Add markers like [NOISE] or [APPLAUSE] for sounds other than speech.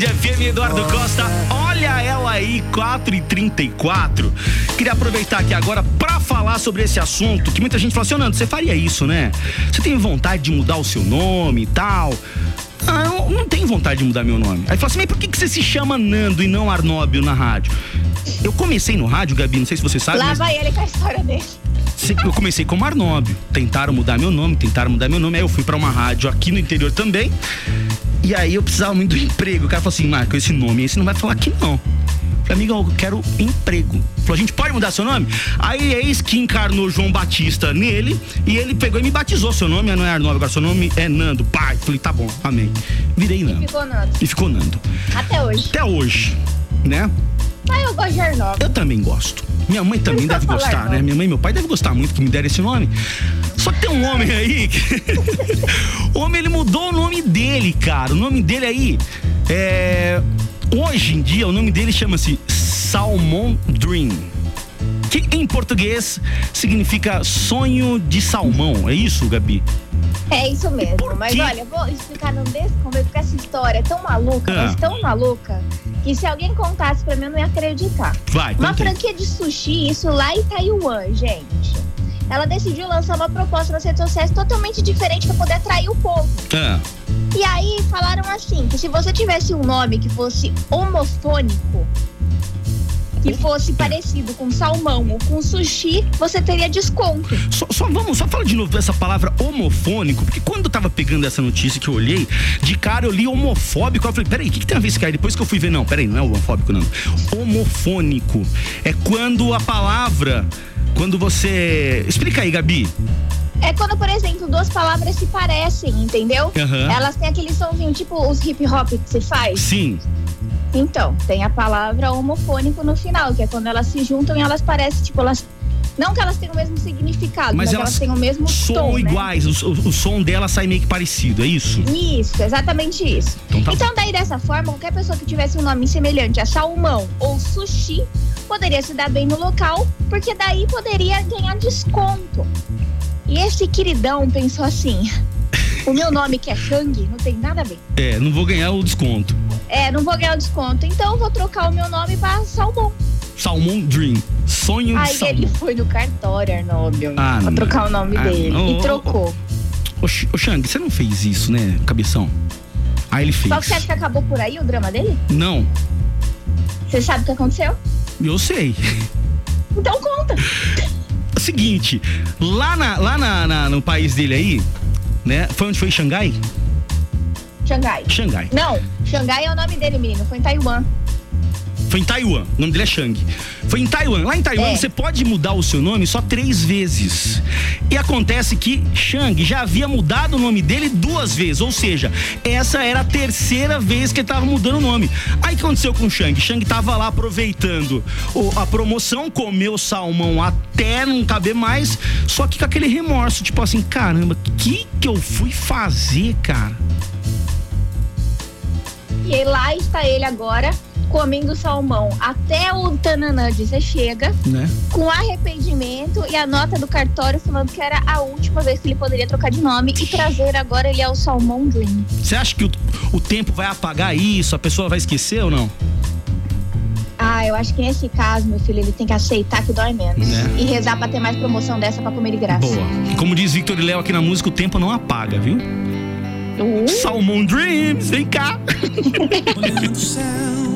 Band FM, Eduardo Costa. Olha ela aí, 4 e 34 Queria aproveitar aqui agora pra falar sobre esse assunto, que muita gente fala assim, Nando, você faria isso, né? Você tem vontade de mudar o seu nome e tal? Ah, eu não tenho vontade de mudar meu nome. Aí fala assim, mas por que, que você se chama Nando e não Arnóbio na rádio? Eu comecei no rádio, Gabi, não sei se você sabe. Lá mas... vai ele com a história dele. Eu comecei como Arnóbio. Tentaram mudar meu nome, tentaram mudar meu nome. Aí eu fui para uma rádio aqui no interior também. E aí eu precisava muito do emprego. O cara falou assim, Marco, esse nome aí você não vai falar que não. Falei, amigo, eu quero emprego. Falou, a gente pode mudar seu nome? Aí eis que encarnou João Batista nele e ele pegou e me batizou. Seu nome não é Arnóbio, agora seu nome é Nando. Pai, falei, tá bom, amém. Virei Nando. E ficou Nando. E ficou Nando. Até hoje. Até hoje, né? Mas eu gosto de Arnóbio. Eu também gosto. Minha mãe também deve gostar, né? Arnaldo. Minha mãe e meu pai devem gostar muito que me deram esse nome. Só que tem um homem aí. Que... [LAUGHS] o homem ele mudou o nome dele, cara. O nome dele aí é. Hoje em dia o nome dele chama-se Salmon Dream. Que em português significa sonho de salmão. É isso, Gabi? É isso mesmo. Mas olha, eu vou explicar num desse começo, porque essa história é tão maluca, Ah. mas tão maluca, que se alguém contasse pra mim, eu não ia acreditar. Vai, Uma franquia de sushi, isso lá em Taiwan, gente. Ela decidiu lançar uma proposta nas redes sociais totalmente diferente pra poder atrair o povo. Ah, E aí falaram assim, que se você tivesse um nome que fosse homofônico, que fosse parecido com salmão ou com sushi, você teria desconto. Só, só vamos, só fala de novo essa palavra homofônico, porque quando eu tava pegando essa notícia que eu olhei, de cara eu li homofóbico, eu falei, peraí, o que, que tem a ver esse cara? Depois que eu fui ver, não, peraí, não é homofóbico, não. Homofônico é quando a palavra, quando você. Explica aí, Gabi. É quando, por exemplo, duas palavras se parecem, entendeu? Aham. Elas têm aquele somzinho, tipo os hip hop que se faz. Sim. Então, tem a palavra homofônico no final, que é quando elas se juntam e elas parecem, tipo, elas. Não que elas tenham o mesmo significado, Mas mas, elas elas têm o mesmo Soam tom, né? iguais, o, o- o som dela sai meio que parecido, é isso? Isso, exatamente isso. Então tá Então, daí dessa forma, qualquer pessoa que tivesse um nome semelhante a salmão ou sushi poderia se dar bem no local, porque daí poderia ganhar desconto. E esse queridão pensou assim: o meu nome que é Kang não tem nada a ver. É, não vou ganhar o desconto. É, não vou ganhar o desconto, então eu vou trocar o meu nome para salmão. Salmon Dream. Sonho de Aí ele foi no cartório, Arnóbio, Ah, pra não. trocar o nome Ah, dele. não. E trocou. Ô, ô Xang, você não fez isso, né, cabeção? Aí ele fez. Só que você acha que acabou por aí o drama dele? Não, Você sabe o que aconteceu? Eu sei. Então conta. Seguinte, lá, na, lá na, na- no país dele aí, né? Foi onde foi Xangai? Xangai. Xangai. Não, Xangai é o nome dele, menino. Foi em Taiwan. Foi em Taiwan. O nome dele é Shang. Foi em Taiwan. Lá em Taiwan É. você pode mudar o seu nome só três vezes. E acontece que Shang já havia mudado o nome dele duas vezes. Ou seja, essa era a terceira vez que ele tava mudando o nome. Aí o que aconteceu com o Shang? Shang tava lá aproveitando a promoção, comeu salmão até não caber mais. Só que com aquele remorso, tipo assim, caramba, o que que eu fui fazer, cara? E lá está ele agora comendo salmão até o Tananã dizer chega, Né? com arrependimento e a nota do cartório falando que era a última vez que ele poderia trocar de nome e trazer agora ele é o Salmão Dream. Você acha que o, o tempo vai apagar isso? A pessoa vai esquecer ou não? Ah, eu acho que nesse caso, meu filho, ele tem que aceitar que dói menos. Né? E rezar pra ter mais promoção dessa pra comer de graça. Boa. Como diz Victor e Léo aqui na música, o tempo não apaga, viu? Uh, Salmon Dreams, vem cá. [LAUGHS]